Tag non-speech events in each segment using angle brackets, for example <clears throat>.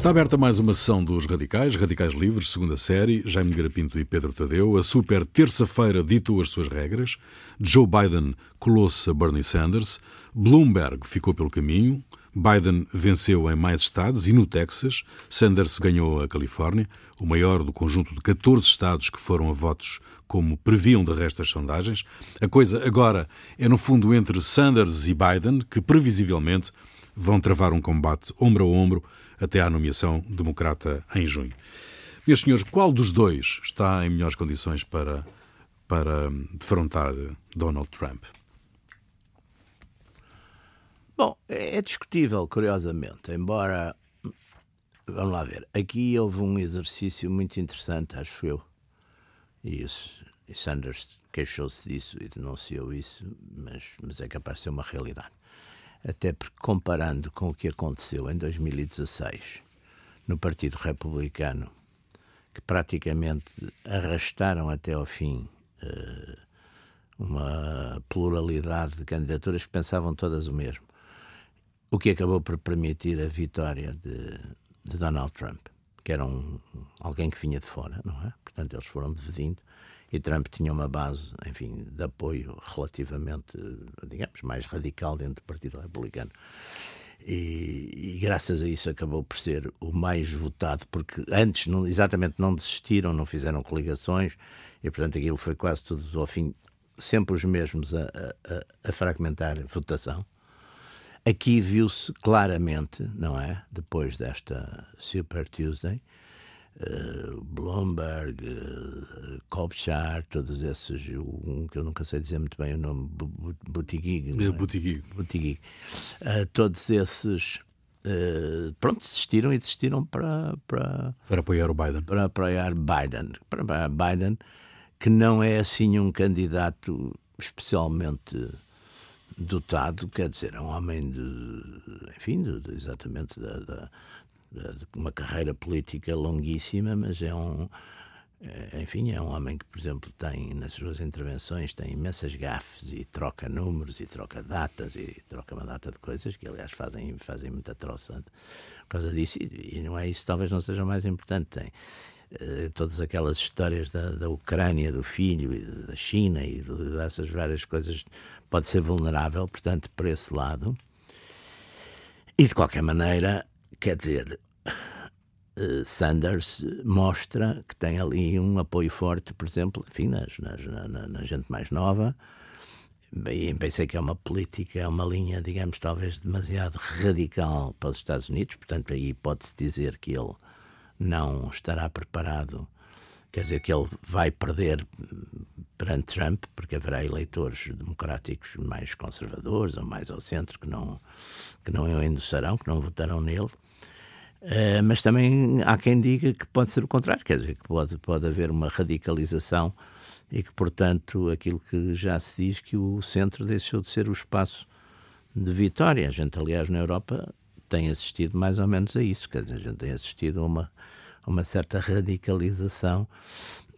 Está aberta mais uma sessão dos Radicais, Radicais Livres, segunda série, Jaime Garapinto e Pedro Tadeu. A super terça-feira ditou as suas regras. Joe Biden colou-se a Bernie Sanders. Bloomberg ficou pelo caminho. Biden venceu em mais estados e no Texas. Sanders ganhou a Califórnia, o maior do conjunto de 14 estados que foram a votos como previam de resto as sondagens. A coisa agora é, no fundo, entre Sanders e Biden, que previsivelmente vão travar um combate ombro a ombro até à nomeação democrata em junho. Meus senhores, qual dos dois está em melhores condições para, para defrontar Donald Trump? Bom, é discutível, curiosamente, embora. Vamos lá ver. Aqui houve um exercício muito interessante, acho eu. E, isso, e Sanders queixou-se disso e denunciou isso, mas, mas é capaz de ser uma realidade até porque comparando com o que aconteceu em 2016 no Partido Republicano, que praticamente arrastaram até ao fim uh, uma pluralidade de candidaturas que pensavam todas o mesmo, o que acabou por permitir a vitória de, de Donald Trump, que era um, alguém que vinha de fora, não é? Portanto, eles foram dividindo e Trump tinha uma base, enfim, de apoio relativamente, digamos, mais radical dentro do Partido Republicano. E, e, graças a isso acabou por ser o mais votado, porque antes não, exatamente não desistiram, não fizeram coligações, e portanto aquilo foi quase tudo ao fim, sempre os mesmos a, a, a fragmentar a votação. Aqui viu-se claramente, não é? Depois desta Super Tuesday, uh, Bloomberg, uh, Kopchar, todos esses, um que eu nunca sei dizer muito bem o nome, Buttigieg. É? Buttigieg. Buttigieg. Uh, todos esses Uh, pronto, desistiram e desistiram para, para, para apoiar o Biden. Para apoiar Biden. Para apoiar Biden, que não é assim um candidato especialmente dotado, quer dizer, é um homem de, enfim, de, de, exatamente da, da, uma carreira política longuíssima, mas é um é, enfim, é um homem que, por exemplo, tem nas suas intervenções tem imensas gafes e troca números e troca datas e troca uma data de coisas que, aliás, fazem, fazem muita troça por causa disso. E, não é isso, talvez não seja o mais importante. Tem uh, todas aquelas histórias da, da Ucrânia, do filho e da China e dessas várias coisas. Pode ser vulnerável, portanto, por esse lado. E, de qualquer maneira, Quer dizer, uh, Sanders mostra que tem ali um apoio forte, por exemplo, enfim, nas, nas, na, na, gente mais nova. E pensei que é uma política, é uma linha, digamos, talvez demasiado radical para os Estados Unidos, portanto, aí pode-se dizer que ele não estará preparado, quer dizer, que ele vai perder perante Trump, porque haverá eleitores democráticos mais conservadores ou mais ao centro que não, que não o endossarão, que não votarão nele. Uh, mas também há quem diga que pode ser o contrário, quer dizer, que pode, pode haver uma radicalização e que, portanto, aquilo que já se diz que o centro deixou de ser o espaço de vitória. A gente, aliás, na Europa tem assistido mais ou menos a isso, quer dizer, a gente tem assistido a uma, a uma certa radicalização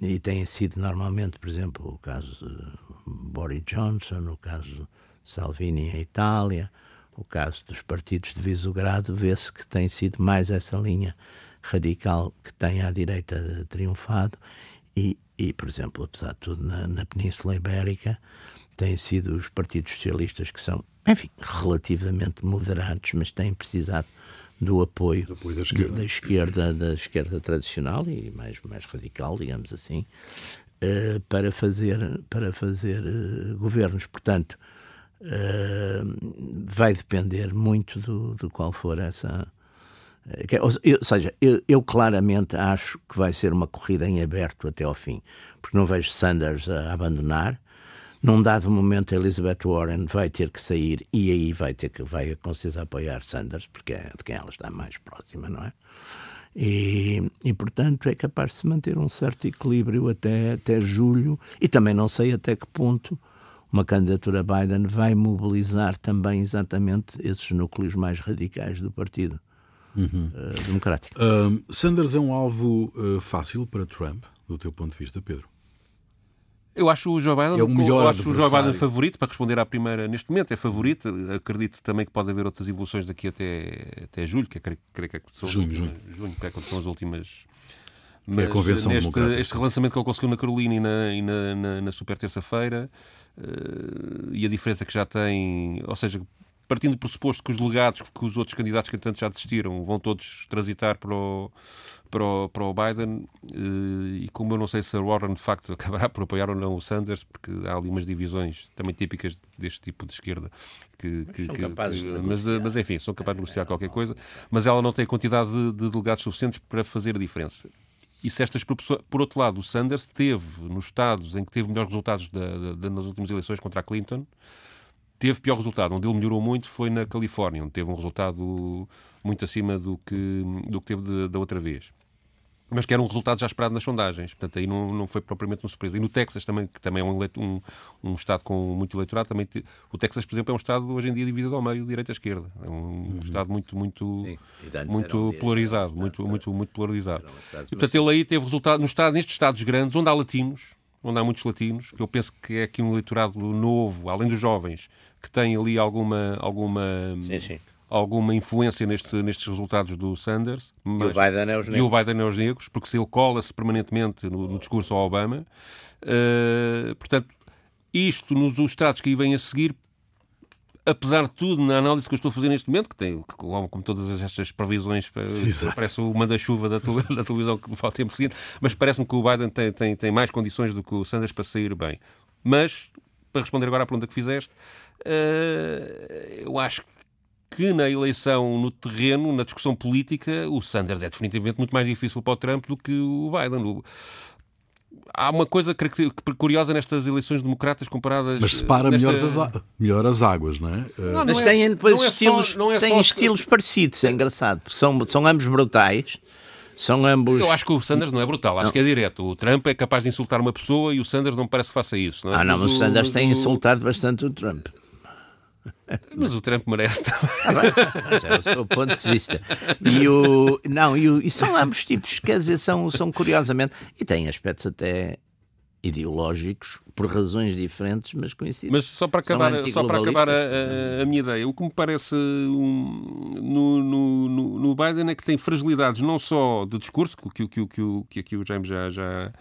e tem sido normalmente, por exemplo, o caso de Boris Johnson, o caso de Salvini em Itália, o caso dos partidos de Visogrado, vê-se que tem sido mais essa linha radical que tem à direita triunfado e, e por exemplo, apesar de tudo, na, na Península Ibérica, têm sido os partidos socialistas que são, enfim, relativamente moderados, mas têm precisado do apoio, do apoio da, esquerda. da, esquerda. da esquerda tradicional e mais mais radical, digamos assim, uh, para fazer para fazer uh, governos. Portanto, uh, vai depender muito do, do qual for essa. Eh, ou seja, eu, eu, claramente acho que vai ser uma corrida em aberto até ao fim, porque não vejo Sanders a abandonar. Num dado momento, Elizabeth Warren vai ter que sair e aí vai ter que vai com certeza apoiar Sanders, porque é de quem ela está mais próxima, não é? E, e, portanto é capaz de se manter um certo equilíbrio até, até julho e também não sei até que ponto uma candidatura Biden vai mobilizar também exatamente esses núcleos mais radicais do Partido uhum. uh, Democrático. Uh, Sanders é um alvo uh, fácil para Trump, do teu ponto de vista, Pedro? Eu acho o Joe Biden, é o melhor eu acho o Joe. Biden favorito para responder à primeira. Neste momento é favorito. Acredito também que pode haver outras evoluções daqui até, até julho, que é, creio, creio que é quando são as Junho, últimas- junho, que é as últimas. é a Convenção neste, Democrática. este relançamento que ele conseguiu na Carolina e na, e na, na- na super terça-feira e a diferença que já tem, ou seja, partindo do pressuposto que os delegados, que os outros candidatos que tanto já desistiram, vão todos transitar para o, para o, para o Biden eh, e como eu não sei se a Warren de facto <laughs> acabará por apoiar ou não o Sanders, porque há ali umas divisões também típicas deste tipo de esquerda que, que- que- que- mas, negociar. mas enfim, são capazes de negociar qualquer coisa, mas ela não tem a quantidade de, de delegados suficientes para fazer a diferença. E se estas por outro lado, o Sanders teve nos estados em que teve melhores resultados da- da- nas últimas eleições contra a Clinton, teve pior resultado. Onde ele melhorou muito foi na Califórnia, onde teve um resultado muito acima do que, do que teve da outra vez. Mas que era um resultado já esperado nas sondagens. Portanto, aí não, não foi propriamente uma surpresa. E no Texas também, que também é um, eleito- um, um estado com muito eleitorado, também te- o Texas, por exemplo, é um estado hoje em dia dividido ao meio, direita-esquerda. É um estado muito, muito, muito polarizado, um muito, muito, muito polarizado. E, portanto, ele aí teve resultado no estado, nestes estados grandes, onde há latinos, onde há muitos latinos, que eu penso que é aqui um eleitorado novo, além dos jovens, que tem ali alguma, alguma, Sim, sim. Alguma influência neste, nestes resultados do Sanders. E o mas- Biden é os e o negros. Biden é os negros, porque se ele cola-se permanentemente no, no discurso ao Obama. eh, portanto, isto nos estados que aí vêm a seguir, apesar de tudo, na análise que eu estou a fazer neste momento, que tem, que, como todas estas previsões, exato. parece o manda-chuva da, <laughs> da televisão que falta tempo seguinte, mas parece-me que o Biden tem, tem, tem mais condições do que o Sanders para sair bem. Mas, para responder agora à pergunta que fizeste, eh, eu acho que na eleição, no terreno, na discussão política, o Sanders é definitivamente muito mais difícil para o Trump do que o Biden. O- Há uma coisa curiosa nestas eleições democratas comparadas. Mas separa nesta- melhor as, melhor as águas, não é? Eh, Não, não Mas é- têm depois não é só- estilos, não é têm só- estilos parecidos, é engraçado. porque São, são ambos brutais, são ambos. Eu acho que o Sanders não é brutal, acho que é direto. O Trump é capaz de insultar uma pessoa e o Sanders não parece que faça isso. Não é? Ah, não, mas o Sanders tem o- insultado bastante o Trump. <laughs> Mas o Trump merece também. Ah, mas é o seu ponto de vista. E, o, não, e, o, e são ambos tipos, quer dizer, são, são curiosamente. E têm aspectos até ideológicos, por razões diferentes, mas coincidem. Mas só para acabar, só para acabar a, a- minha ideia, o que me parece um, no, no, no- Biden é que tem fragilidades não só de discurso, que, que, que, que, que aqui o James já, já,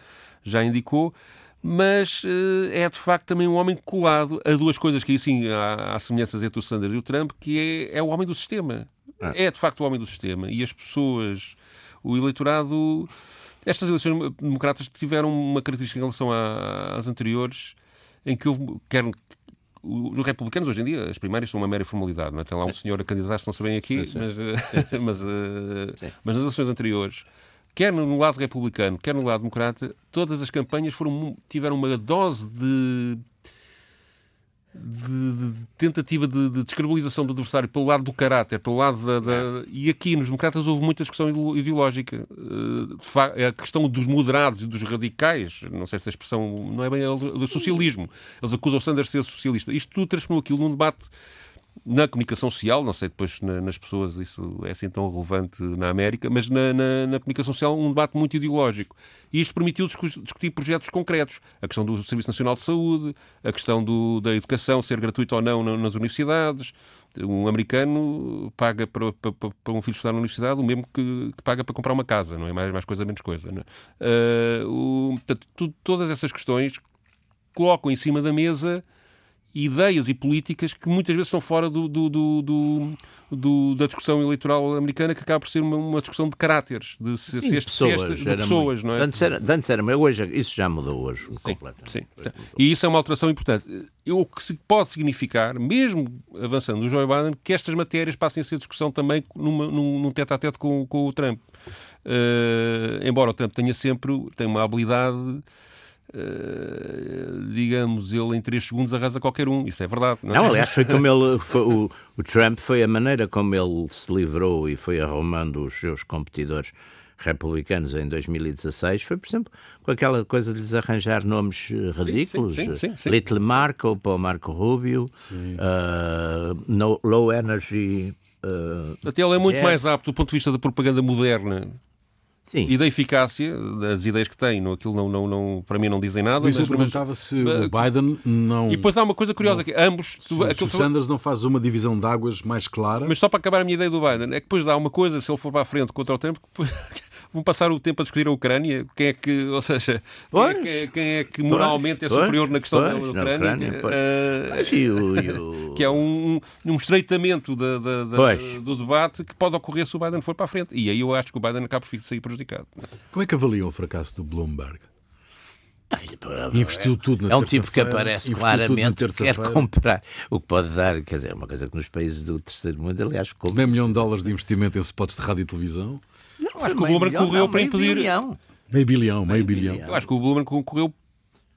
já indicou, mas eh, é de facto também um homem colado a duas coisas que aí sim há, há semelhanças entre o Sanders e o Trump, que é, é o homem do sistema. É de facto o homem do sistema. E as pessoas, o eleitorado. Estas eleições democratas tiveram uma característica em relação às anteriores, em que houve, quer os republicanos hoje em dia, as primárias são uma mera formalidade. Não é? Tem lá um senhor a candidatar-se, não se bem aqui, mas, eh, mas, eh, mas nas eleições anteriores, quer no lado republicano, quer no lado democrata, todas as campanhas foram, tiveram uma dose de, de- de tentativa de, de descredibilização do adversário pelo lado do caráter, pelo lado da, da- E aqui nos democratas houve muita discussão ide- ideológica. Eh, a questão dos moderados e dos radicais, não sei se a expressão não é bem do socialismo. Eles acusam o Sanders de ser socialista. Isto tudo transformou aquilo num debate na comunicação social, não sei depois na- nas pessoas isso é assim tão relevante na América, mas na, na- na comunicação social um debate muito ideológico. E isto permitiu discu- discutir projetos concretos. A questão do Serviço Nacional de Saúde, a questão do- da educação, ser gratuita ou não na- nas universidades. Um americano paga para, para- para- um filho estudar na universidade o mesmo que, que paga para comprar uma casa, não é mais, mais coisa, menos coisa. é? Ah, o- portanto, tu- todas essas questões colocam em cima da mesa ideias e políticas que muitas vezes estão fora do, do- do- do- da discussão eleitoral americana, que acaba por ser uma, uma discussão de caráteres, de, se, Sim, se este- se pessoas, este- de pessoas, muito- não é? Antes era, antes era, mas hoje isso já mudou hoje completamente. Sim. E isso é uma alteração importante. O que pode significar, mesmo avançando o Joe Biden, que estas matérias passem a ser discussão também numa- num, num tete-a-tete com, com o Trump. Eh, embora o Trump tenha sempre tem uma habilidade, digamos, ele em 3 segundos arrasa qualquer um. Isso é verdade. Não, é? Não, aliás, foi como ele. foi- o, o Trump foi a maneira como ele se livrou e foi arrumando os seus competidores republicanos em 2016 foi, por exemplo, com aquela coisa de lhes arranjar nomes eh, ridículos. sim, sim, sim. Little Marco para o Marco Rubio, uh, no, Low Energy. uh, Até ele é muito mais apto do ponto de vista da propaganda moderna Sim. e da eficácia das ideias que tem. Não, aquilo não, não, não, para mim não dizem nada. Por isso eu mas- mas- perguntava se o Biden não. E depois há uma coisa curiosa, que ambos... se, tu- se o Sanders não faz uma divisão de águas mais clara. Mas só para acabar a minha ideia do Biden, é que depois dá uma coisa, se ele for para a frente contra o tempo, que depois vão passar o tempo a discutir a Ucrânia, quem é que, ou seja, quem é, Pois. quem é- quem é que moralmente é Pois, superior na questão pois, da Ucrânia, Ucrânia, pois. eh, e o- e o- <laughs> que é um, um estreitamento da- da- da- Pois. do debate que pode ocorrer se o Biden for para a frente. E aí eu acho que o Biden acaba por sair prejudicado. Como é que avaliam o fracasso do Bloomberg? É- Investiu tudo na É um tipo que aparece claramente que quer comprar. O que pode dar, quer dizer, uma coisa que nos países do terceiro mundo, aliás, como. Meio milhão de dólares de investimento em spots de rádio e televisão? Não, acho que o meio Bloomberg correu não, para meio impedir- bilhão. Meio bilhão, meio bilhão. bilhão. Eu acho que o Blumen concorreu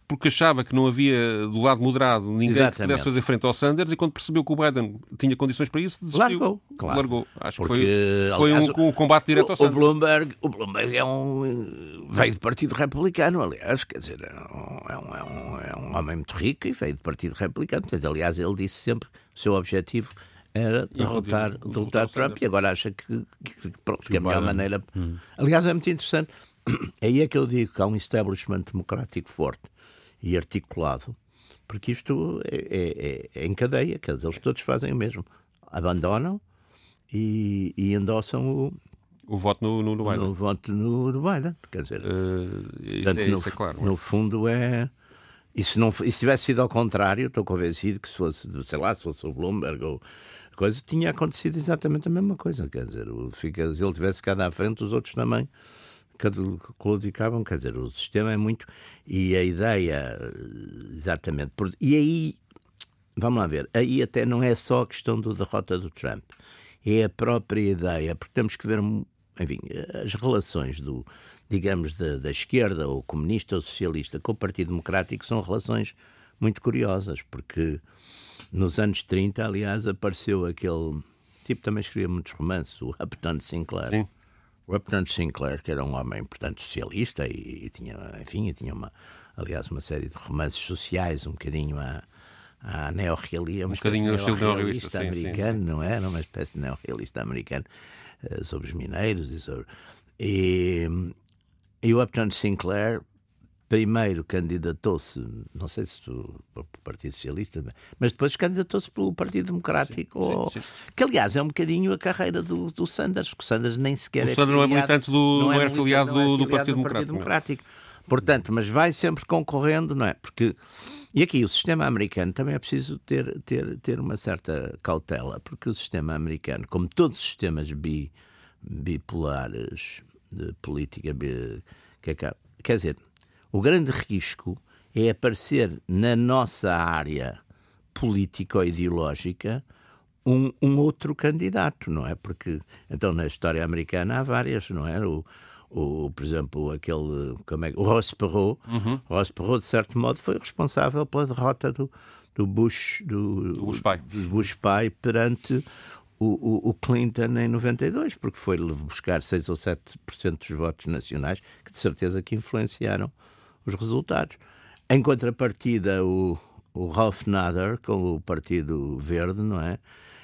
porque achava que não havia do lado moderado ninguém que Exatamente. pudesse fazer frente ao Sanders e quando percebeu que o Biden tinha condições para isso, desistiu. Largou, claro. Largou. Acho Porque, que foi, foi aliás, um, um combate direto ao O, o Sanders. Bloomberg, o Bloomberg é um. veio do Partido Republicano, aliás, quer dizer, é um, é um, é um, é um homem muito rico e veio do Partido Republicano. Portanto, aliás, ele disse sempre que o seu objetivo era derrotar, derrotar derrotar Trump e agora acha que, que, que, pronto, que a o melhor Biden- maneira. Aliás, é muito interessante. <clears throat> Aí é que eu digo que há um establishment democrático forte e articulado, porque isto é, é- é- é em cadeia, quer dizer, eles todos fazem o mesmo. Abandonam e, e endossam o, O voto no, no, no Biden. o voto no, no Biden. Quer dizer, Eh, isso, portanto, é, no, isso é claro. no fundo é. E se, não, e se tivesse sido ao contrário, estou convencido que se fosse, sei lá, se fosse o Bloomberg ou coisa, tinha acontecido exatamente a mesma coisa. Quer dizer, o, fica, se ele tivesse ficado à frente, os outros também claudicavam. Quer dizer, o sistema é muito. E a ideia, exatamente. e aí, vamos lá ver, aí até não é só a questão da derrota do Trump, é a própria ideia, porque temos que ver, enfim, as relações do, digamos, da, da esquerda, ou comunista ou socialista, com o Partido Democrático são relações muito curiosas, porque nos anos 30, aliás, apareceu aquele tipo também escrevia muitos romances, o Upton Sinclair. Sim. O Upton Sinclair, que era um homem, portanto, socialista e, e tinha, enfim, e tinha uma, aliás, uma série de romances sociais, um bocadinho à, à espécie de bocadinho no estilo neorrealista, sim, sim, americano, não é? Era uma espécie de neorrealista americano eh, sobre os mineiros e sobre... E, e o Upton Sinclair primeiro candidatou-se, não sei se do- para o Partido Socialista, mas depois candidatou-se pelo Partido Democrático, ou- sim. que aliás é um bocadinho a carreira do, do Sanders, porque o Sanders nem sequer O é Sanders não é filiado- militante do- não é não é do- do afiliado Partido Democrático, não. Democrático. Portanto, mas vai sempre concorrendo, não é? Porque e aqui o sistema americano também é preciso ter, ter, ter uma certa cautela, porque o sistema americano, como todos os sistemas bi, bipolares de política, bi, que é que- quer dizer, o grande risco é aparecer na nossa área político-ideológica um, um outro candidato, não é? Porque, então, na história americana há várias, não é? O, o, por exemplo, aquele, como é, o Ross Perot, o Ross Perot, de certo modo, foi responsável pela derrota do, do Bush, do, Do Bush pai. do Bush pai perante o, o, o Clinton em 92, porque foi buscar 6 ou 7% dos votos nacionais, que de certeza que influenciaram os resultados. Em contrapartida, o, o Ralph Nader, com o Partido Verde, não é?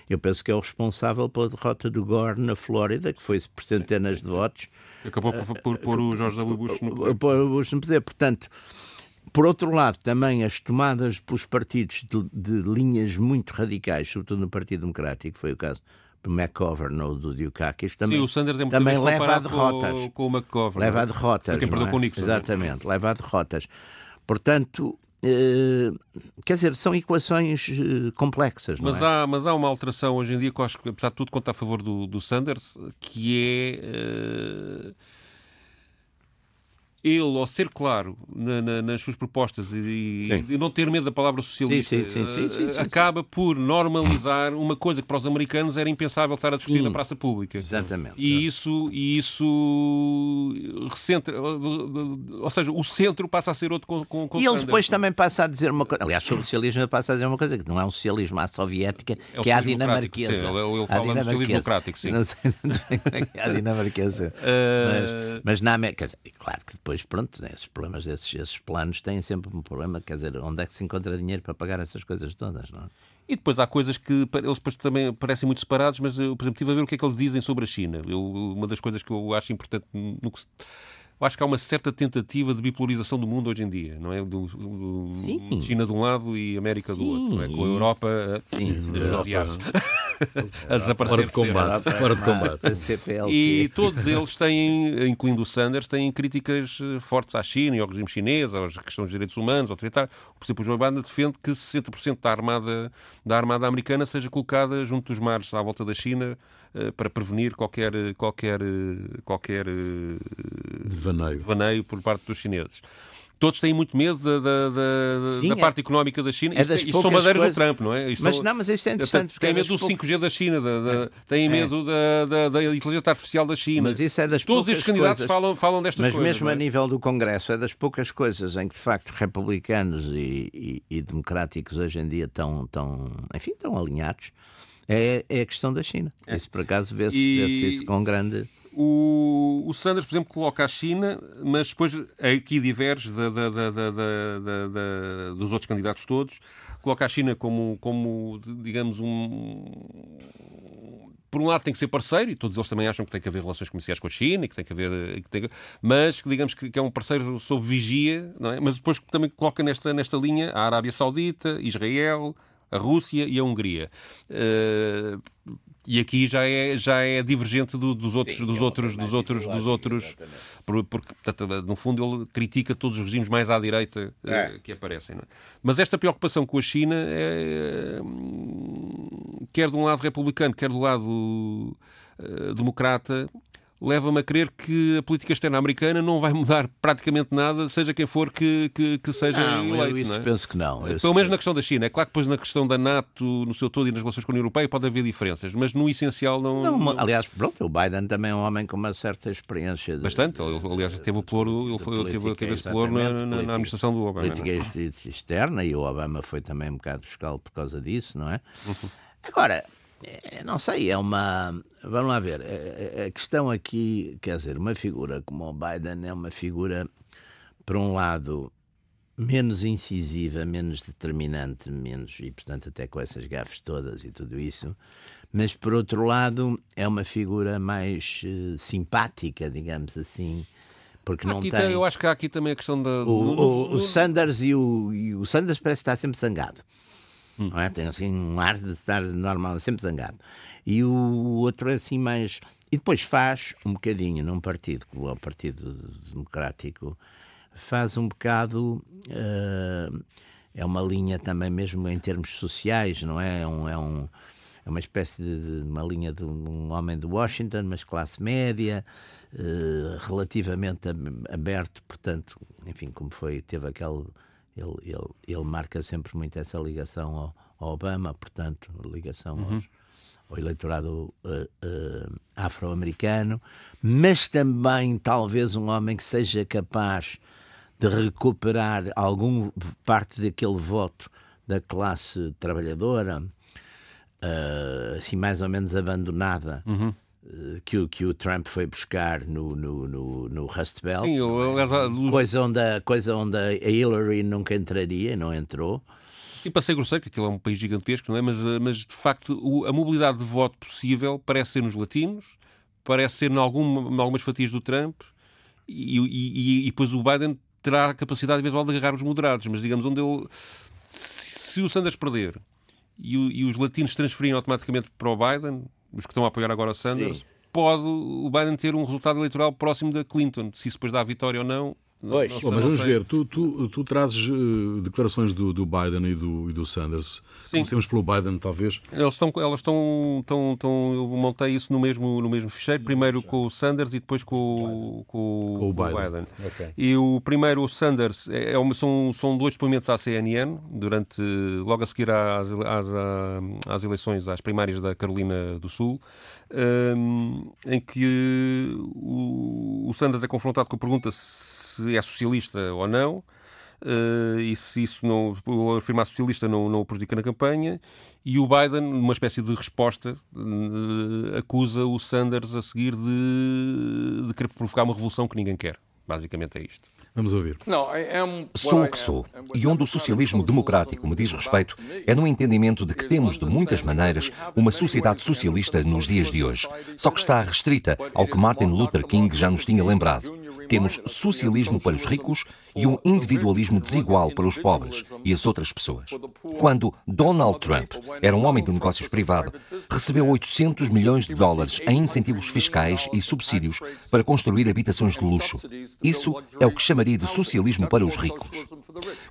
Eu penso que é o responsável pela derrota do Gore na Flórida, que foi por centenas de votos, Acabou por, por pôr o George W. Bush no poder. pôr o Bush no poder. Portanto, por outro lado, também as tomadas pelos partidos de, de linhas muito radicais, sobretudo no Partido Democrático, foi o caso McGovern ou do Dukakis, também, Sim, o Sanders é muito também leva a derrotas. Com, com o McGovern. leva a derrotas. Foi quem perdeu é? com o Nixon. Exatamente, leva a derrotas. Portanto, eh, quer dizer, são equações eh, complexas, Mas é? há, mas há uma alteração hoje em dia que eu acho que, apesar de tudo, conta a favor do, do Sanders, que é eh, ele, ao ser claro na- na- nas suas propostas e, e não ter medo da palavra socialista, Sim, sim, sim, acaba por normalizar uma coisa que para os americanos era impensável estar a discutir na praça pública. Exatamente. E isso, e isso recentra, ou seja, o centro passa a ser outro com, com, com E ele depois também passa a dizer uma coisa. Aliás, sobre o socialismo, ele passa a dizer uma coisa: que não é um socialismo à soviética, É que é a dinamarquesa. sim, ele- ele fala no socialismo democrático, sim. Não sei é <laughs> a dinamarquesa. <laughs> Eh, Mas, mas na América, claro que depois depois, pronto, esses problemas, esses, esses planos têm sempre um problema, quer dizer, onde é que se encontra dinheiro para pagar essas coisas todas, não é? E depois há coisas que eles depois também parecem muito separados, mas eu, por exemplo, estive a ver o que é que eles dizem sobre a China. Eu, uma das coisas que eu acho importante no que eu acho que há uma certa tentativa de bipolarização do mundo hoje em dia, não é? Do, do China de um lado e América do outro, não é? com a Europa a, sim, a, <laughs> a desaparecer. Fora de combate. Fora de combate. E todos eles têm, incluindo o Sanders, têm críticas eh, fortes à China e ao regime chinês, às questões dos direitos humanos, autoritário. Por exemplo, o Joe Biden defende que 60% da armada, da armada americana seja colocada junto dos mares à volta da China para prevenir qualquer, qualquer, qualquer devaneio. devaneio por parte dos chineses todos têm muito medo da, da, da, Sim, da é. parte económica da China. É das isto, são bandeiras coisas... do Trump, não é? Isto mas, não, mas isto é interessante. Têm medo do 5G da China, da, da, é. têm medo é. da, da, inteligência artificial da China. Mas isso é das Todos estes candidatos falam, falam destas mas coisas. Mas mesmo é? a nível do Congresso, é das poucas coisas em que, de facto, republicanos e, e, e democráticos hoje em dia estão, estão, enfim, estão alinhados é, é a questão da China. É. Isso, por acaso, vê-se e... vê isso com grande... O, o, Sanders, por exemplo, coloca a China, mas depois aqui diverge da, da, da, dos outros candidatos todos. Coloca a China como, como digamos, um. Por um lado tem que ser parceiro, e todos eles também acham que tem que haver relações comerciais com a China, que tem que haver. Que tem, mas digamos que, é um parceiro sob vigia, não é? mas depois também coloca nesta, nesta linha a Arábia Saudita, Israel, a Rússia e a Hungria. Uh, e aqui já é já é divergente do, dos outros Sim, dos, é outros, dos outros dos outros porque portanto, no fundo ele critica todos os regimes mais à direita eh, é. uh, que aparecem é? mas esta preocupação com a China é, quer de um lado republicano quer do lado uh, democrata leva-me a crer que a política externa americana não vai mudar praticamente nada, seja quem for que, que, que seja não, eleito. Eu isso não é? penso que não. Pelo menos penso... na questão da China. É claro que depois na questão da NATO, no seu todo e nas relações com a União Europeia pode haver diferenças, mas no essencial não... não, não... Aliás, pronto, o Biden também é um homem com uma certa experiência. De... Bastante. Ele, aliás, teve o ploro, ele foi, teve, teve esse ploro na, na, na, administração do Obama. Política é? externa e o Obama foi também um bocado fiscal por causa disso, não é? Uhum. Agora, é, não sei, é uma. Vamos lá ver. A questão aqui, quer dizer, uma figura como o Biden é uma figura, por um lado, menos incisiva, menos determinante, menos, e portanto até com essas gafes todas e tudo isso, mas por outro lado é uma figura mais uh, simpática, digamos assim, porque não aqui tem... Eu acho que há aqui também a questão da... O, o, o Sanders e o, e o Sanders parece estar sempre zangado. Hum. Não é? Tem assim um ar de estar normal, sempre zangado. E o outro é assim mais. E depois faz um bocadinho num partido, como é o Partido Democrático, faz um bocado. Uh, é uma linha também, mesmo em termos sociais, não é? É, um, é, um, é uma espécie de, uma linha de um homem de Washington, mas classe média, uh, relativamente aberto, portanto, enfim, como foi, teve aquele ele, ele, ele marca sempre muito essa ligação ao, ao Obama, portanto, ligação uhum. aos, ao eleitorado uh, uh, afro-americano, mas também talvez um homem que seja capaz de recuperar algum parte daquele voto da classe trabalhadora, uh, assim mais ou menos abandonada. Uhum que o, que o Trump foi buscar no, no, no, no Rust Belt. Sim, eu, coisa, onde a, coisa onde a Hillary nunca entraria, não entrou. Para ser grosseiro, que aquilo é um país gigantesco, não é? Mas, eh, mas de facto, o, a mobilidade de voto possível parece ser nos latinos, parece ser em, algum, em algumas fatias do Trump, e, e, e, depois o Biden terá a capacidade eventual de agarrar os moderados, mas digamos onde ele. Se, se o Sanders perder e, e os latinos transferirem automaticamente para o Biden, os que estão a apoiar agora Sanders, Sim. pode o Biden ter um resultado eleitoral próximo da Clinton. Se isso depois dá a vitória ou não, Pois. Não, mas vamos ver, tu, tu, tu trazes uh, declarações do, do Biden e do, e do Sanders. Sim. Comecemos pelo Biden, talvez. Eles estão, elas estão, estão, estão, eu montei isso no mesmo, no mesmo ficheiro, primeiro com o Sanders e depois com, com, com o Biden. Biden. Okay. E o primeiro, o Sanders, é, é são, são dois depoimentos à CNN, durante, logo a seguir às, às, às eleições, às primárias da Carolina do Sul, um, em que o, o Sanders é confrontado com a pergunta se se é socialista ou não. Uh, e se isso não, afirmar socialista não, não o prejudica na campanha, e o Biden, numa espécie de resposta, uh, acusa o Sanders a seguir de, de querer provocar uma revolução que ninguém quer. Basicamente é isto. Vamos ouvir. Sou o que sou, e onde o socialismo democrático me diz respeito é no entendimento de que temos, de muitas maneiras, uma sociedade socialista nos dias de hoje, só que está restrita ao que Martin Luther King já nos tinha lembrado. Temos socialismo para os ricos e um individualismo desigual para os pobres e as outras pessoas. Quando Donald Trump era um homem de negócios privado, recebeu 800 milhões de dólares em incentivos fiscais e subsídios para construir habitações de luxo. Isso é o que chamaria de socialismo para os ricos.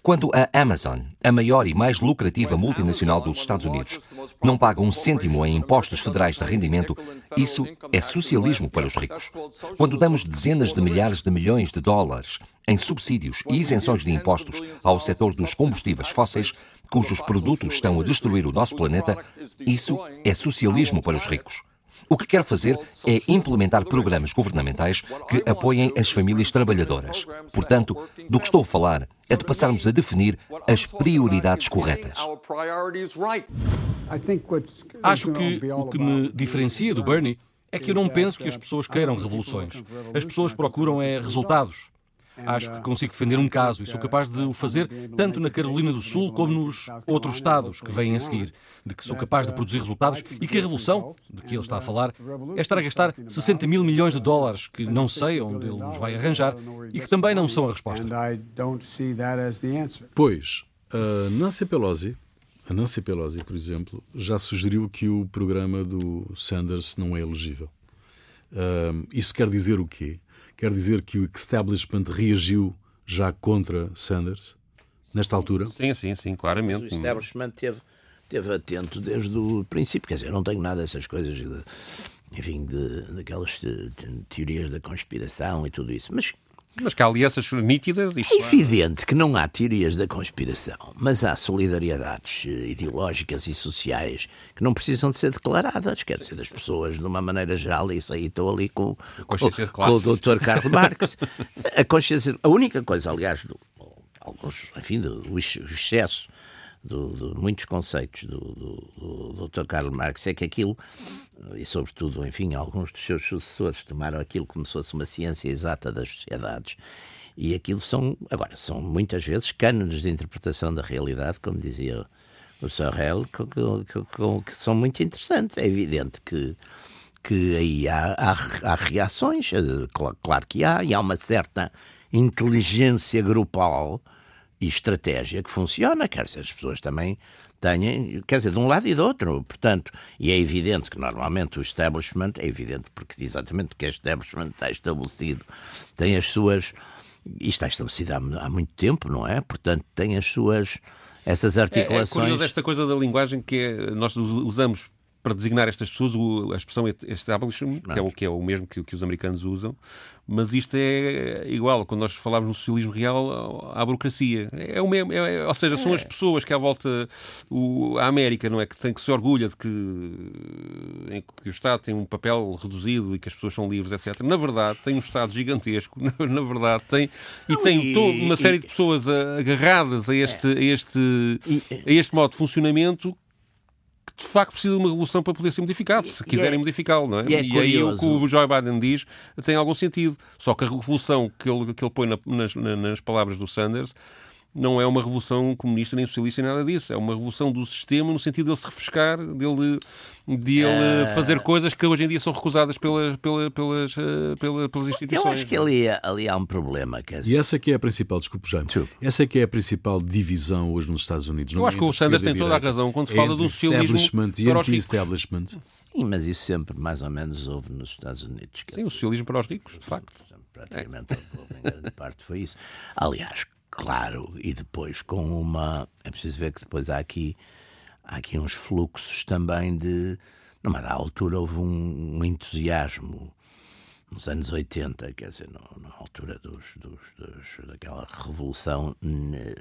Quando a Amazon, a maior e mais lucrativa multinacional dos Estados Unidos, não paga um cêntimo em impostos federais de rendimento, isso é socialismo para os ricos. Quando damos dezenas de milhares de milhões de dólares em subsídios e isenções de impostos ao setor dos combustíveis fósseis, cujos produtos estão a destruir o nosso planeta, isso é socialismo para os ricos. O que quero fazer é implementar programas governamentais que apoiem as famílias trabalhadoras. Portanto, do que estou a falar é de passarmos a definir as prioridades corretas. Acho que o que me diferencia do Bernie é que eu não penso que as pessoas queiram revoluções. As pessoas procuram é resultados. Acho que consigo defender um caso e sou capaz de o fazer tanto na Carolina do Sul como nos outros estados que vêm a seguir, de que sou capaz de produzir resultados e que a revolução, de que ele está a falar, é estar a gastar 60 mil milhões de dólares que não sei onde ele nos vai arranjar e que também não são a resposta. Pois, a Nancy Pelosi, a Nancy Pelosi, por exemplo, já sugeriu que o programa do Sanders não é elegível. Uh, isso quer dizer o quê? Quer dizer que o establishment reagiu já contra Sanders, nesta altura? Sim, sim, sim, claramente. O establishment teve, teve atento desde o princípio, quer dizer, não tenho nada dessas coisas, de, enfim, de, daquelas teorias da conspiração e tudo isso, mas mas que há alianças nítidas. É evidente que não há teorias da conspiração, mas há solidariedades eh, ideológicas e sociais que não precisam de ser declaradas. Quer dizer, as pessoas, de uma maneira geral, isso aí estou ali com, com, com o Dr. Karl Marx. <laughs> a consciência, a única coisa, aliás, do, alguns, enfim, do, do excesso de muitos conceitos do, do, do Dr. Karl Marx é que aquilo, e sobretudo, enfim, alguns dos seus sucessores tomaram aquilo como se fosse uma ciência exata das sociedades. E aquilo são, agora, são muitas vezes cânones de interpretação da realidade, como dizia o Sorrel, que, que, que, são muito interessantes. É evidente que que aí há, há, há, reações, claro, claro que há, e há uma certa inteligência grupal e estratégia que funciona, quer dizer, as pessoas também têm, quer dizer, de um lado e do outro, portanto, e é evidente que normalmente o establishment, é evidente porque exatamente que o establishment está estabelecido, tem as suas, e está estabelecido há, há muito tempo, não é? Portanto, tem as suas, essas articulações... É, é curioso esta coisa da linguagem que é, nós usamos para designar estas pessoas, a expressão establishment, que é o que é o mesmo que, que os americanos usam, mas isto é igual, quando nós falamos no socialismo real, à burocracia. É o mesmo, é, ou seja, são as é. pessoas que à volta, o, a América, não é? Que tem que se orgulha de que, em, que o Estado tem um papel reduzido e que as pessoas são livres, etc. Na verdade, tem um Estado gigantesco, <laughs> na, na verdade, tem, e não, tem e, toda uma série e, de pessoas agarradas a este, a este, a este modo de funcionamento de facto precisa de uma revolução para poder ser modificado, se quiserem é, modificá-lo, não é? E, é e aí o que o Joe Biden diz tem algum sentido. Só que a revolução que ele, que ele põe na, nas, nas palavras do Sanders não é uma revolução comunista nem socialista nem nada disso. É uma revolução do sistema no sentido de ele se refrescar, dele, de ele uh... fazer coisas que hoje em dia são recusadas pelas, pelas, pelas, eh, pelas, pelas instituições. Eu acho que ali, ali há um problema. Quer dizer... E essa que é a principal, desculpe, Jaime, essa que é a principal divisão hoje nos Estados Unidos. Eu acho que o Sanders tem toda a razão quando fala do socialismo e anti-establishment. Sim, mas isso sempre mais ou menos houve nos Estados Unidos. Sim, o socialismo para os ricos, de facto. Praticamente, é. em grande parte foi isso. Aliás, Claro, e depois com uma. É preciso ver que depois há aqui, há aqui uns fluxos também de. Numa da altura houve um, um entusiasmo nos anos 80, quer dizer, no, na altura dos, dos, dos, daquela revolução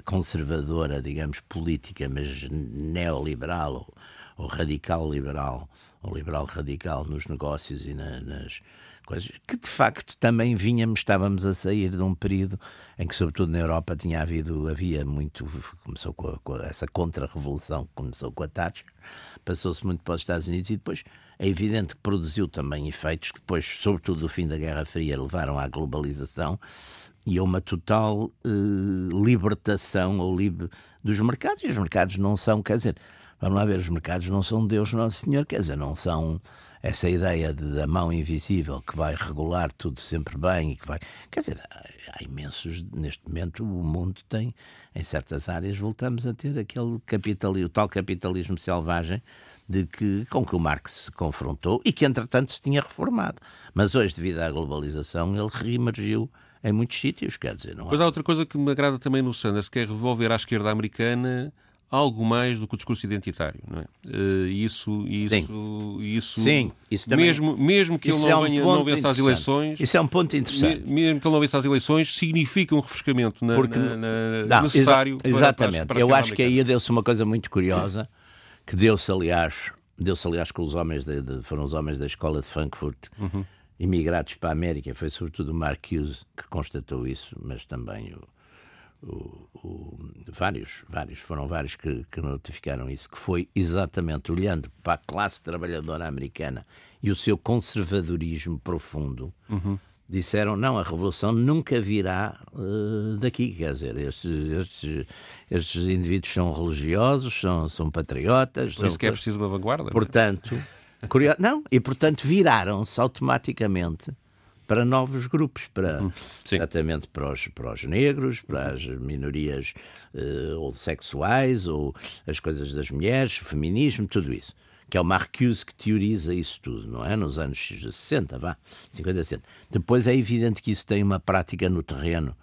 conservadora, digamos, política, mas neoliberal ou, ou radical liberal, ou liberal radical nos negócios e na, nas coisas, que de facto também vínhamos, estávamos a sair de um período em que, sobretudo na Europa, tinha havido, havia muito, começou com, a, com essa contra-revolução, começou com a Thatcher, passou-se muito para os Estados Unidos e depois é evidente que produziu também efeitos que depois, sobretudo do fim da Guerra Fria, levaram à globalização e a uma total uh, libertação ou lib dos mercados. E os mercados não são, quer dizer, vamos lá ver, os mercados não são Deus Nosso Senhor, quer dizer, não são essa ideia de, da mão invisível que vai regular tudo sempre bem e que vai. Quer dizer, há imensos. Neste momento, o mundo tem, em certas áreas, voltamos a ter aquele capitalismo, o tal capitalismo selvagem de que, com que o Marx se confrontou e que, entretanto, se tinha reformado. Mas hoje, devido à globalização, ele reemergiu em muitos sítios, quer dizer, não. Pois há outra coisa que me agrada também no Sanders, que é revolver à esquerda americana algo mais do que o discurso identitário, não é? Uh, isso, isso, Sim. isso, Sim, isso também, mesmo, mesmo que ele não, é um venha, não vença as eleições, isso é um ponto interessante. Mesmo que ele não vença as eleições, significa um refrescamento na, Porque, na, na, não, necessário. Exa exatamente. Para, para Eu acho que aí deu-se uma coisa muito curiosa, que deu-se aliás, deu-se aliás com os homens de, de, foram os homens da escola de Frankfurt. Uhum. Imigrados para a América, foi sobretudo o Mark Hughes que constatou isso, mas também o, o, o, vários, vários, foram vários que, que, notificaram isso, que foi exatamente olhando para a classe trabalhadora americana e o seu conservadorismo profundo, uhum. disseram, não, a revolução nunca virá uh, daqui, quer dizer, estes, estes, estes, indivíduos são religiosos, são, são patriotas. Por isso que é preciso uma vanguarda. Portanto, não, é? curioso, não e portanto viraram-se automaticamente para novos grupos, para, Hum, exatamente para os, para os negros, para as minorias uh, ou sexuais, ou as coisas das mulheres, o feminismo, tudo isso. Que é o Marcuse que teoriza isso tudo, não é? Nos anos 60, vá, 50, 60. Depois é evidente que isso tem uma prática no terreno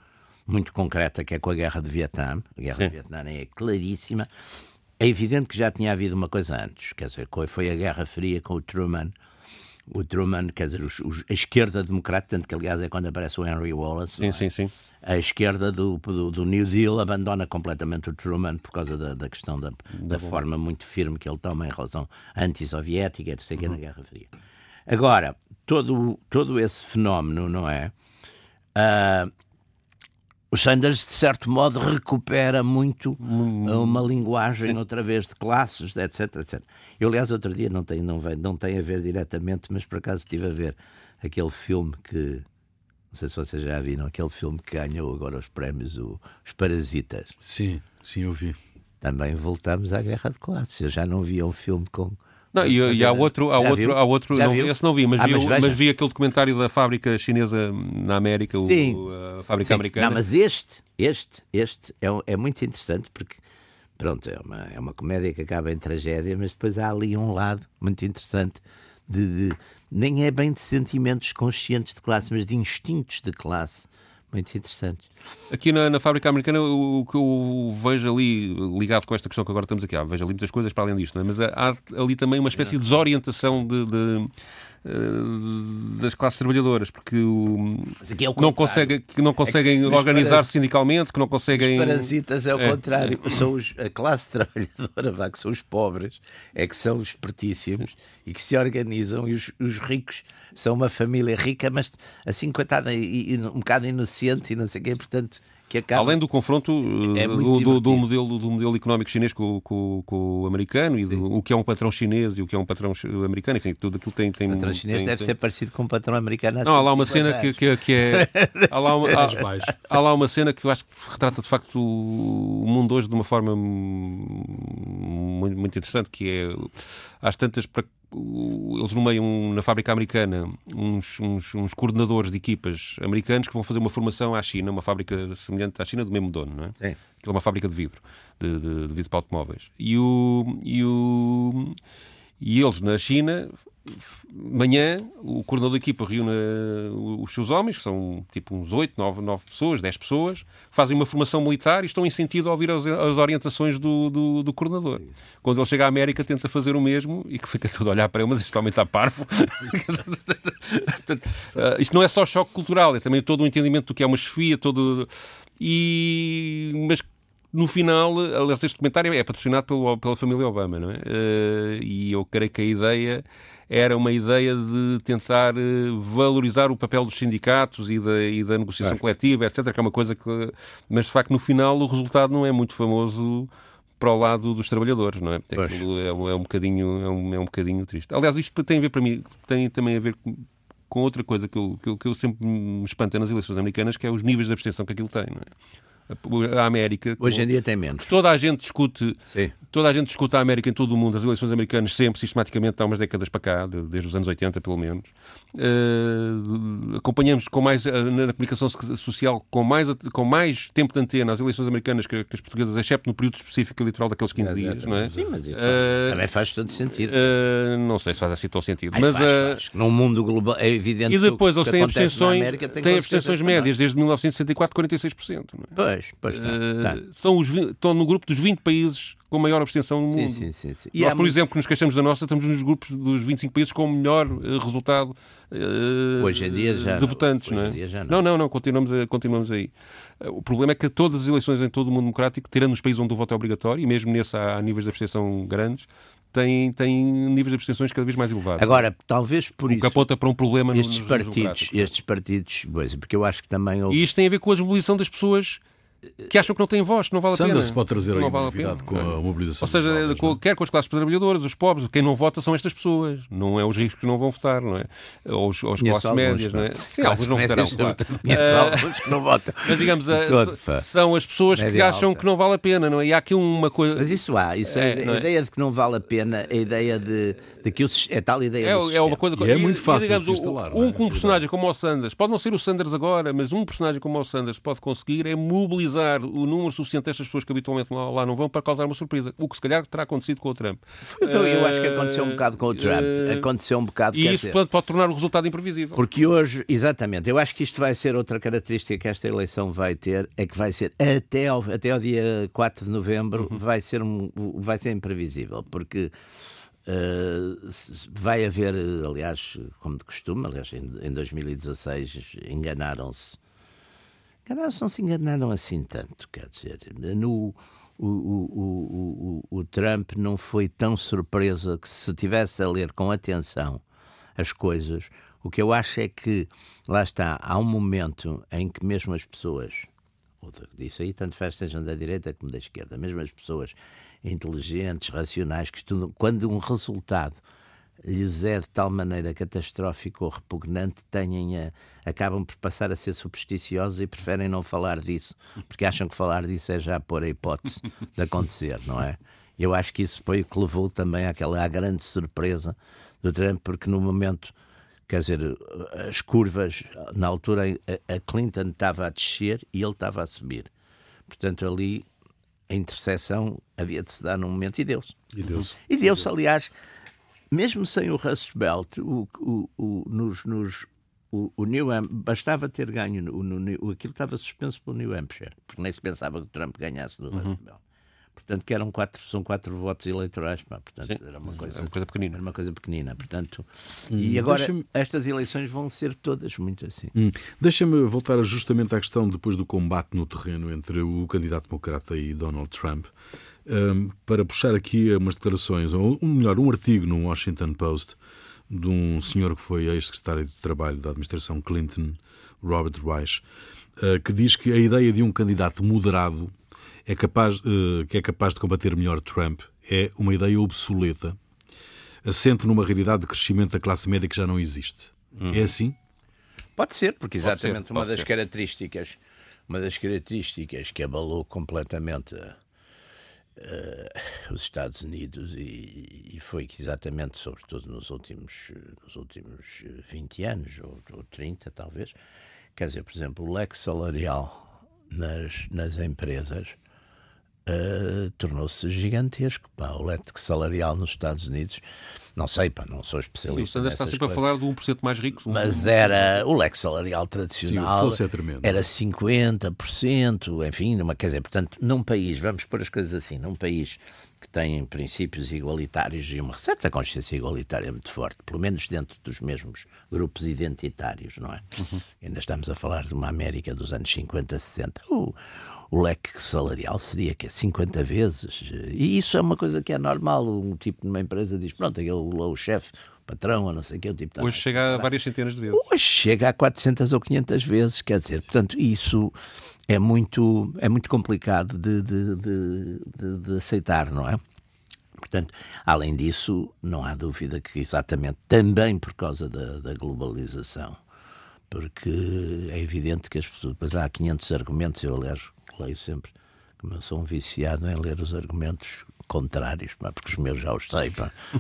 muito concreta, que é com a Guerra de Vietnã. A Guerra Sim. de Vietnã é claríssima. É evidente que já tinha havido uma coisa antes, quer dizer, foi a Guerra Fria com o Truman, o Truman, quer dizer, os, os, a esquerda democrata, tanto que aliás é quando aparece o Henry Wallace. Sim, é? sim, sim. A esquerda do, do, do, New Deal abandona completamente o Truman por causa da, da questão da, da forma muito firme que ele toma em relação anti-soviética, etc., uhum. na Guerra Fria. Agora, todo, todo esse fenómeno, não é? Uh, o Sanders, de certo modo, recupera muito Hum. uma linguagem, outra vez, de classes, etc, etc. Eu, aliás, outro dia, não tem, não, vem, não tem a ver diretamente, mas por acaso estive a ver aquele filme que, não sei se vocês já viram, aquele filme que ganhou agora os prémios, o, Os Parasitas. Sim, sim, eu vi. Também voltamos à Guerra de Classes. Eu já não via um filme com... Não, e, e há outro, há outro, viu? há outro não, esse não vi, mas, Ah, vi, mas mas vi aquele documentário da fábrica chinesa na América, Sim. o, a fábrica Sim. americana. Não, mas este, este, este é, é muito interessante porque, pronto, é uma, é uma comédia que acaba em tragédia, mas depois há ali um lado muito interessante de, de- nem é bem de sentimentos conscientes de classe, mas de instintos de classe muito interessantes. Aqui na, na fábrica americana, o, o que eu vejo ali, ligado com esta questão que agora estamos aqui, há, vejo ali muitas coisas para além disto, é? mas há, ali também uma espécie de desorientação de, de, das classes trabalhadoras, porque o, é o não, consegue, que não conseguem os organizar-se sindicalmente, que não conseguem. Os parasitas é o É, contrário. São os, a classe trabalhadora, vá, que são os pobres, é que são os pertíssimos e que se organizam. E os, os ricos são uma família rica, mas assim, coitada, e, e um bocado inocente e não sei o quê, portanto, que acaba. Além do confronto eh, É do, muito do, do divertido. modelo, do modelo económico chinês com, com- com o americano e do, o que é um patrão chinês e o que é um patrão americano, enfim, tudo aquilo tem. tem O patrão chinês tem- deve tem- ser parecido com um patrão americano. há Não, há lá uma 150 cena que, que, que é. Há lá, uma, <laughs> há, há lá uma cena que eu acho que retrata de facto o mundo hoje de uma forma muito, muito interessante, que é às tantas para o- eles nomeiam na fábrica americana uns, uns, uns coordenadores de equipas americanos que vão fazer uma formação à China, uma fábrica semelhante à China do mesmo dono, não é? Sim. Aquilo é uma fábrica de vidro, de, de, de vidro para automóveis. E, o, e, o, e eles na China, manhã, o coordenador da equipa reúne eh, os seus homens, que são tipo uns 8, 9, 9 pessoas, 10 pessoas, fazem uma formação militar e estão em sentido a ouvir as, as orientações do, do, do coordenador. Quando ele chega à América, tenta fazer o mesmo e que fica todo a olhar para ele, mas este homem está parvo. <laughs> Portanto, eh, isto não é só choque cultural, é também todo um entendimento do que é uma chefia, todo. E... Mas no final, aliás, este comentário é patrocinado pelo, pela família Obama, não é? Uh, e eu creio que a ideia era uma ideia de tentar valorizar o papel dos sindicatos e da, e da negociação coletiva, etc., que é uma coisa que... Mas, de facto, no final, o resultado não é muito famoso para o lado dos trabalhadores, não é? É, é, um bocadinho, é, um, é um bocadinho triste. Aliás, isto tem a ver para mim, tem também a ver com, com outra coisa que eu, que eu, que, eu, sempre me espanta nas eleições americanas, que é os níveis de abstenção que aquilo tem, não é? A América. Hoje em dia tem menos. Toda a gente discute, Sim. toda a gente discute a América em todo o mundo, as eleições americanas sempre, sistematicamente, há umas décadas para cá, desde os anos 80 pelo menos. Uh, acompanhamos com mais, uh, na comunicação social com mais, com mais tempo de antena as eleições americanas que, que as portuguesas, exceto no período específico eleitoral daqueles 15 é, dias, não é? Sim, mas isso uh, também faz todo sentido. não sei se faz assim tão sentido. Ai, mas, faz, faz. Num mundo global é evidente E depois eles têm abstenções, têm abstenções médias desde 1964, 46%. Não é? Pois, pois tá, tá. São os, estão no grupo dos 20 países com maior abstenção no mundo. Sim, sim, sim. Nós, por muito... exemplo, que nos queixamos da nossa, estamos nos grupos dos 25 países com o melhor uh, resultado uh, Hoje em dia já de votantes. Não, não, é? não. não, não, não, continuamos, a, continuamos aí. O problema é que todas as eleições em todo o mundo democrático, tirando os países onde o voto é obrigatório, e mesmo nesse há, há níveis de abstenção grandes, têm, têm níveis de abstenções cada vez mais elevados. Agora, talvez por o isso... capota para um problema estes nos, partidos, Estes partidos, pois, porque eu acho que também... Houve... E isto tem a ver com a mobilização das pessoas que acham que não têm voz, que não vale Sanders a pena. Sanders pode trazer não vale novidade com a mobilização. Ou seja, jovens, com, quer com as classes trabalhadoras, os pobres, quem não vota são estas pessoas, não é os ricos que não vão votar, não é? Ou os, as classes médias, não é? Sim, alguns não votarão, claro. <laughs> Conheço alguns que não votam. Mas digamos, Todo, são as pessoas que acham alta. que não vale a pena, não é? E há aqui uma coisa. Mas isso há, isso é, é a ideia de que não vale a pena, a ideia de, o, é tal ideia é, é uma coisa e é muito fácil e, digamos, de instalar. Um, um, um personagem como o Sanders, pode não ser o Sanders agora, mas um personagem como o Sanders pode conseguir é mobilizar o número suficiente destas pessoas que habitualmente lá, lá, não vão para causar uma surpresa. O que se calhar terá acontecido com o Trump. Então, eu acho que aconteceu um bocado com o Trump. Uh, aconteceu um bocado. E isso dizer, pode tornar o resultado imprevisível. Porque hoje, exatamente, eu acho que isto vai ser outra característica que esta eleição vai ter, é que vai ser até ao, até ao dia 4 de novembro, uhum. vai, ser um, vai ser imprevisível. Porque. Uh, vai haver, aliás, como de costume, aliás, em, em 2016 enganaram-se. Enganaram-se, não se enganaram assim tanto, quer dizer, no, o, o, o, o, Trump não foi tão surpresa que se tivesse a ler com atenção as coisas, o que eu acho é que, lá está, há um momento em que mesmo as pessoas, disso aí tanto faz sejam da direita como da esquerda, mesmo as pessoas inteligentes, racionais, que estudam, quando um resultado lhes é de tal maneira catastrófico ou repugnante, a, acabam por passar a ser supersticiosos e preferem não falar disso, porque acham que falar disso é já pôr a hipótese de acontecer, não é? Eu acho que isso foi o que levou também àquela à grande surpresa do Trump, porque no momento, quer dizer, as curvas, na altura a Clinton estava a descer e ele estava a subir. Portanto, ali a interseção havia de se dar num momento e deu-se. E deu-se. E deu-se, aliás, mesmo sem o Rust Belt, o, o, o, nos, nos, o, o New Hampshire, bastava ter ganho, o, no, aquilo estava suspenso pelo New Hampshire, porque nem se pensava que o Trump ganhasse no uhum. Rust Belt. Portanto, que eram quatro, são quatro votos eleitorais, pá. portanto, Sim, era uma coisa, uma coisa pequenina. Era uma coisa pequenina, portanto. Hum, e agora estas eleições vão ser todas muito assim. Hum, Deixa-me voltar justamente à questão depois do combate no terreno entre o candidato democrata e Donald Trump um, para puxar aqui umas declarações, ou melhor, um artigo no Washington Post de um senhor que foi ex-secretário de Trabalho da administração Clinton, Robert Reich, uh, que diz que a ideia de um candidato moderado é capaz, uh, que é capaz de combater melhor Trump é uma ideia obsoleta, assente numa realidade de crescimento da classe média que já não existe. Uhum. É assim? Pode ser, porque exatamente ser, uma das ser. características, uma das características que abalou completamente uh, os Estados Unidos e, e, foi que exatamente, sobretudo nos últimos, nos últimos 20 anos, ou, ou 30 talvez, quer dizer, por exemplo, o leque salarial nas, nas empresas uh, tornou-se gigantesco. Pá. O leque salarial nos Estados Unidos, não sei, pá, não sou especialista. O está sempre coisas. a falar do 1% mais rico. Mas era o leque salarial tradicional, Sim, era 50%, enfim, numa, quer dizer, portanto, num país, vamos pôr as coisas assim, num país que tem princípios igualitários e uma certa consciência igualitária muito forte, pelo menos dentro dos mesmos grupos identitários, não é? Uhum. Ainda estamos a falar de uma América dos anos 50, 60. O, o leque salarial seria que é 50 vezes. E isso é uma coisa que é normal. Um tipo numa empresa diz: pronto, aquele, o chefe, o patrão, ou não sei o que, o tipo tá Hoje chega a várias centenas de vezes. Hoje chega a 400 ou 500 vezes. Quer dizer, portanto, isso é muito, é muito complicado de, de, de, de aceitar, não é? Portanto, além disso, não há dúvida que exatamente também por causa da, da globalização, porque é evidente que as pessoas, depois há 500 argumentos, eu aliás leio sempre, como eu sou um viciado em ler os argumentos contrários, pá, porque os meus já os sei.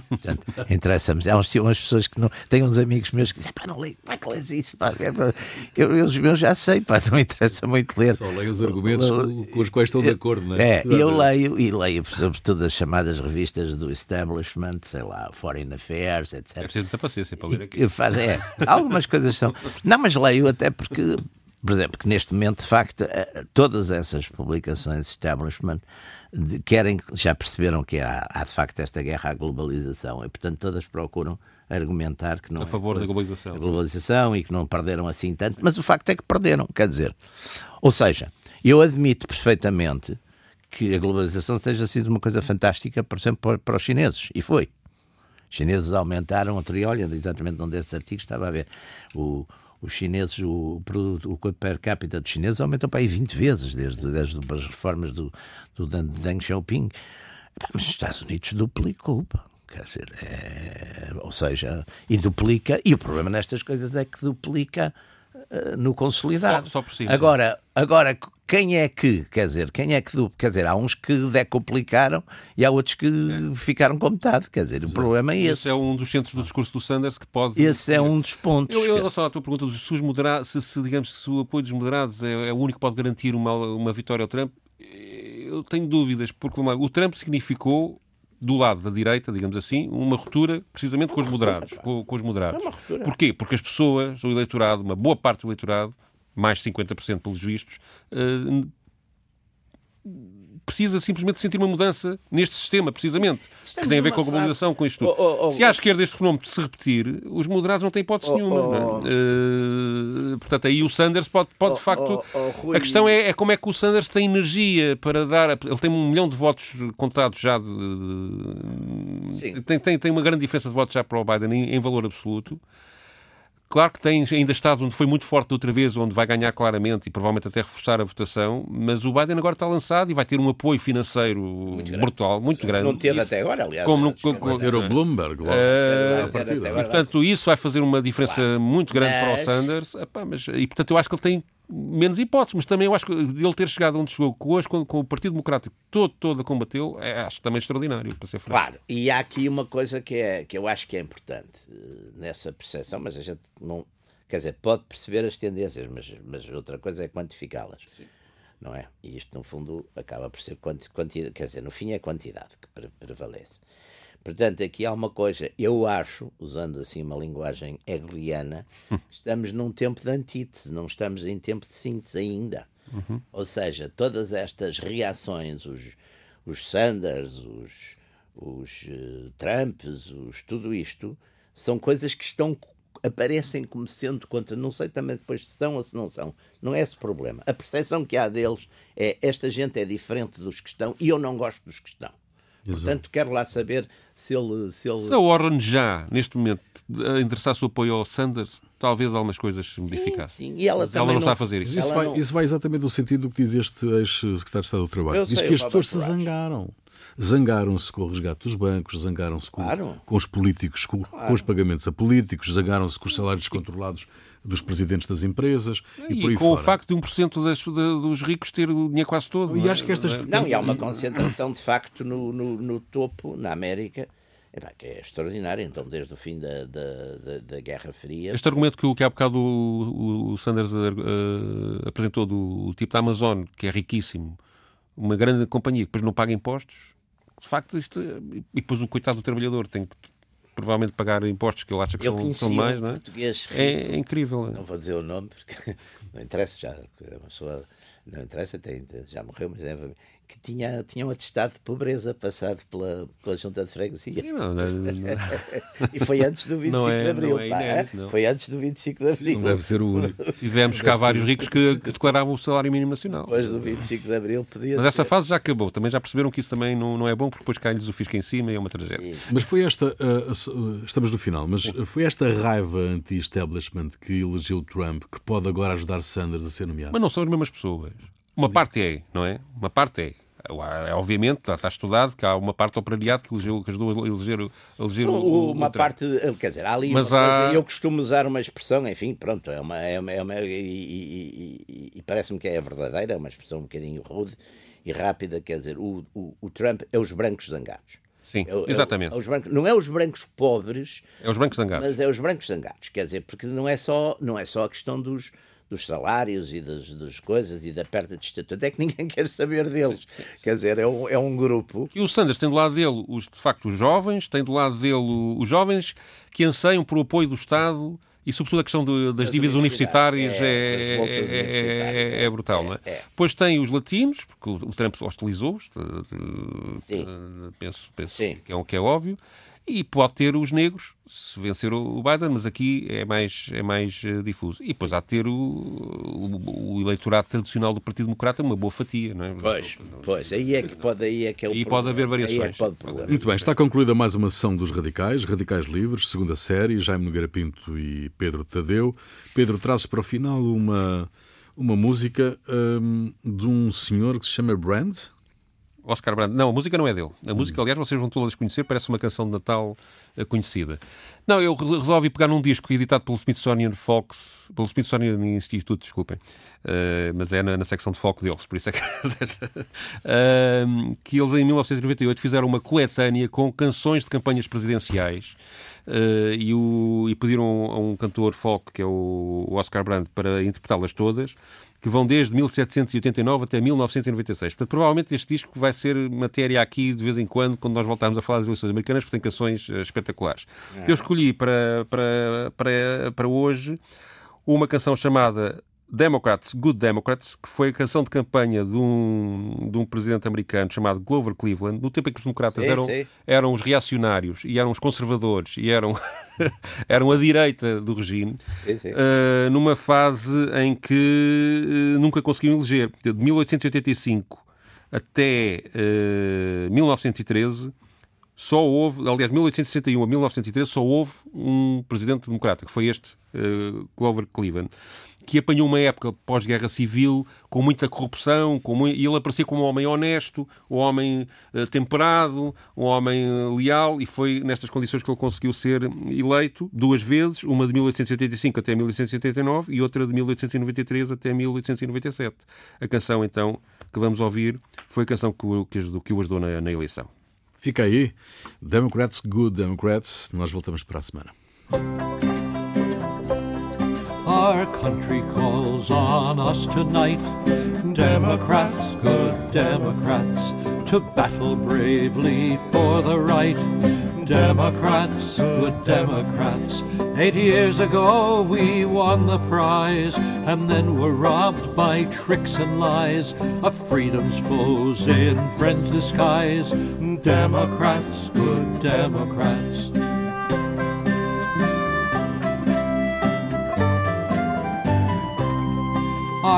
<laughs> Interessa-me. Há uns, umas pessoas que não. Tem uns amigos meus que dizem, pá, não leio, como é que lês isso? Pá? Eu, eu, os meus já sei, pá, não interessa muito ler. Só leio os argumentos com os quais estou de acordo, não é? É, eu leio, e leio, sobretudo, as chamadas revistas do establishment, sei lá, Foreign Affairs, etc. É preciso muita paciência para ler aqui. Faz, é, algumas coisas são. Não, mas leio até porque por exemplo, que neste momento, de facto, eh, todas essas publicações establishment querem, já perceberam que há, há, de facto esta guerra à globalização e, portanto, todas procuram argumentar que não a favor é da globalização, globalização e que não perderam assim tanto, mas o facto é que perderam, quer dizer. Ou seja, eu admito perfeitamente que a globalização esteja sido uma coisa fantástica, por exemplo, para os chineses, e foi. Os chineses aumentaram, dia, olha, exatamente num desses artigos estava a ver o os chineses, o, produto, o per capita dos chineses aumentou para aí 20 vezes desde, desde as reformas do, do Deng Xiaoping. Mas os Estados Unidos duplicou. Pá. Quer dizer, é, ou seja, e duplica, e o problema nestas coisas é que duplica no consolidado. Só, só por si, agora, agora, quem é que, quer dizer, quem é que, quer dizer, há uns que decuplicaram e há outros que é. ficaram com metade, quer dizer, o problema é esse. Esse é um dos centros do discurso do Sanders que pode... Esse é um dos pontos. Eu, em relação à tua pergunta, se, os moderados, se, se, digamos, se o apoio dos moderados é, é o único que pode garantir uma, uma vitória ao Trump, eu tenho dúvidas, porque o Trump significou do lado da direita, digamos assim, uma ruptura precisamente com os moderados. Com, com os moderados. Porquê? Porque as pessoas, o eleitorado, uma boa parte do eleitorado, mais 50% pelos vistos, uh, precisa simplesmente sentir uma mudança neste sistema, precisamente, Estamos que tem a ver com a globalização, frase... com isto tudo. Oh, oh, oh, se à esquerda este fenómeno se repetir, os moderados não têm hipótese oh, nenhuma. Oh, uh, portanto, aí o Sanders pode, pode de facto. a questão é, é, como é que o Sanders tem energia para dar. Ele tem um milhão de votos contados já. De, tem, tem, tem uma grande diferença de votos já para o Biden em, em valor absoluto. Claro que tem ainda estados onde foi muito forte outra vez, onde vai ganhar claramente e provavelmente até reforçar a votação, mas o Biden agora está lançado e vai ter um apoio financeiro muito brutal, muito Sim, grande. Não teve isso, até agora, aliás. Como, como, como ter o Bloomberg lá. Uh, e, portanto, isso vai fazer uma diferença claro. muito grande mas... para o Sanders. Epá, mas, e, portanto, eu acho que ele tem menos hipóteses, mas também eu acho que ele ter chegado onde chegou hoje, com, com o Partido Democrático todo, todo a combatê-lo, é, acho também extraordinário, para ser franco. Claro, e há aqui uma coisa que, é, que eu acho que é importante uh, nessa percepção, mas a gente não. Quer dizer, pode perceber as tendências, mas, mas outra coisa é quantificá-las. Não é? E isto, no fundo, acaba por ser quantidade, quer dizer, no fim é quantidade que pre prevalece. Portanto, aqui há uma coisa, eu acho, usando assim uma linguagem hegeliana, hum. estamos num tempo de antítese, não estamos em tempo de síntese ainda. Uhum. Ou seja, todas estas reações, os, os Sanders, os, os uh, Trumps, os, tudo isto, são coisas que estão aparecem como sendo contra, não sei também depois se são ou se não são, não é esse o problema. A percepção que há deles é esta gente é diferente dos que estão e eu não gosto dos que estão. Exato. Portanto, quero lá saber se ele. Se, ele... se a Warren já, neste momento, endereçasse o apoio ao Sanders, talvez algumas coisas se modificassem. Sim, sim. E ela, ela não, não, está a fazer isso. Isso vai, não... isso vai, exatamente no sentido do que diz este ex-secretário de Estado do Trabalho. Eu diz sei, que as pessoas se zangaram. Zangaram-se com o resgate dos bancos, zangaram-se com, claro. com, os políticos, com, claro. com, os pagamentos a políticos, zangaram-se com os salários controlados dos presidentes das empresas e, e por aí com fora. o facto de 1% das, de, dos ricos ter o dinheiro quase todo. E acho que estas... Não, e há uma concentração de facto no, no, no topo, na América, que é extraordinário, então, desde o fim da, da, da, Guerra Fria. Este argumento que, que há bocado o, o Sanders uh, apresentou do tipo da Amazon, que é riquíssimo, uma grande companhia que depois não paga impostos, de facto, isto. E depois o coitado do trabalhador tem que provavelmente pagar impostos que ele acha que são, são mais, não é? É, é incrível. Não vou dizer o nome porque <laughs> não interessa, já é uma pessoa não interessa, tem, já morreu, mas é, que tinha, tinha um atestado de pobreza passado pela, pela junta de freguesia. Sim, não, não, não. <laughs> e foi antes do 25 é, de Abril. é pá, inédito, foi antes do 25 de Abril. Não deve ser o único. <laughs> Tivemos cá vários ricos que, que, declaravam o salário mínimo nacional. Depois do 25 de Abril podia Mas essa ser. fase já acabou. Também já perceberam que isso também não, não é bom, porque depois cai-lhes o fisco em cima e é uma tragédia. Sim. Mas foi esta, uh, estamos no final, mas foi esta raiva anti-establishment que elegeu Trump que pode agora ajudar Sanders a ser nomeado? Mas não são as mesmas pessoas. Uma parte é, não é? Uma parte é. É, obviamente, está, está estudado que há uma parte do operariado que, elegeu, que ajudou a eleger, a eleger o, o, uma o parte, quer dizer, há ali Mas há- coisa, eu costumo usar uma expressão, enfim, pronto, é uma, é uma, é uma- e, e- e- e parece-me que é verdadeira, é uma expressão um bocadinho rude e rápida, quer dizer, o, o, o Trump é os brancos zangados. Sim, É é exatamente. é os brancos, não é os brancos pobres, É os bancos zangados. mas é os brancos zangados, quer dizer, porque não é só, não é só a questão dos, dos salários e das, das coisas e da perda de estatuto, é que <laughs> ninguém quer saber deles. Quer dizer, é um, é um grupo. E o Sanders tem do lado dele, os, de facto, os jovens, tem do lado dele os jovens que anseiam por apoio do Estado e, sobretudo, a questão de- das Das dívidas universitárias é, é, é- é- é brutal, não é? é, é. Depois tem os latinos, porque o, o Trump hostilizou-os, eh, eh, penso, penso. Que, é, que é óbvio. E pode ter os negros, se vencer o Biden, mas aqui é mais, é mais eh, difuso. E depois há de ter o, o, o eleitorado tradicional do Partido Democrata, uma boa fatia, não é? Pois, pois, aí é que pode, aí é que é o Aí problema. pode haver Aí é variações. que pode problema. Muito bem, está concluída mais uma sessão dos Radicais, Radicais Livres, segunda série, Jaime Nogueira Pinto e Pedro Tadeu. Pedro, trazes para o final uma, uma música hum, de um senhor que se chama Brand. Oscar Brand. Não, a música não é dele. A música, aliás, vocês vão todas conhecer, parece uma canção de Natal eh, conhecida. Não, eu re- resolvi pegar num disco editado pelo Smithsonian Fox, pelo Smithsonian Institute, desculpem, Eh, mas é na, na secção de folk deles, por isso é que. <laughs> Ahm, que eles em 1998 fizeram uma coletânea com canções de campanhas presidenciais. Eh, e, o- e pediram a um cantor folk, que é o Oscar Brand, para interpretá-las todas, que vão desde 1789 até 1996. Portanto, provavelmente este disco vai ser matéria aqui de vez em quando, quando nós voltarmos a falar das eleições americanas, porque tem canções eh, espetaculares. Eu escolhi para, para, para, para hoje uma canção chamada Democrats, Good Democrats, que foi a canção de campanha de um, de um presidente americano chamado Glover Cleveland, no tempo em que os democratas Sim, eram, sim. eram os reacionários e eram os conservadores e eram, <laughs> eram a direita do regime, Sim, uh, numa fase em que uh, nunca conseguiam eleger. De 1885 até uh, 1913 só houve, aliás, de 1861 a 1913 só houve um presidente democrata, que foi este, Glover Cleveland, que apanhou uma época pós-guerra civil com muita corrupção, com mui- e ele aparecia como um homem honesto, um homem eh, temperado, um homem eh, leal, e foi nestas condições que ele conseguiu ser eleito duas vezes, uma de 1885 até 1889 e outra de 1893 até 1897. A canção, então, que vamos ouvir foi a canção que o, que ajudou, que o ajudou na, na eleição. Fica aí, Democrats, Good Democrats. Nós voltamos para a semana. Our country calls on us tonight, Democrats, good Democrats, to battle bravely for the right. Democrats, good Democrats. Eight years ago we won the prize, and then were robbed by tricks and lies of freedom's foes in friends' disguise. Democrats, good Democrats.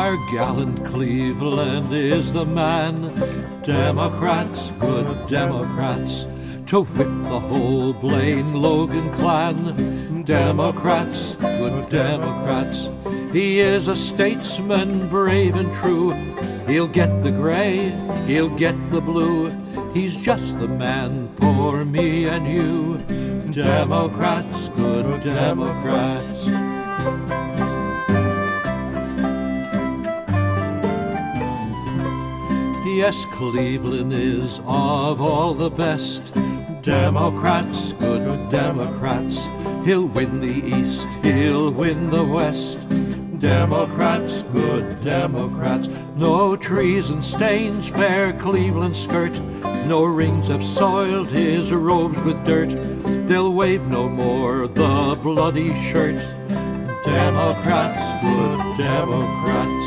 Our gallant Cleveland is the man. Democrats, good Democrats, to whip the whole Blaine Logan clan. Democrats, good Democrats. He is a statesman, brave and true. He'll get the gray, he'll get the blue. He's just the man for me and you. Democrats, good Democrats. Yes, Cleveland is of all the best. Democrats, good Democrats. He'll win the East, he'll win the West. Democrats, good Democrats. No trees and stains, fair Cleveland skirt. No rings have soiled his robes with dirt. They'll wave no more the bloody shirt. Democrats, good Democrats.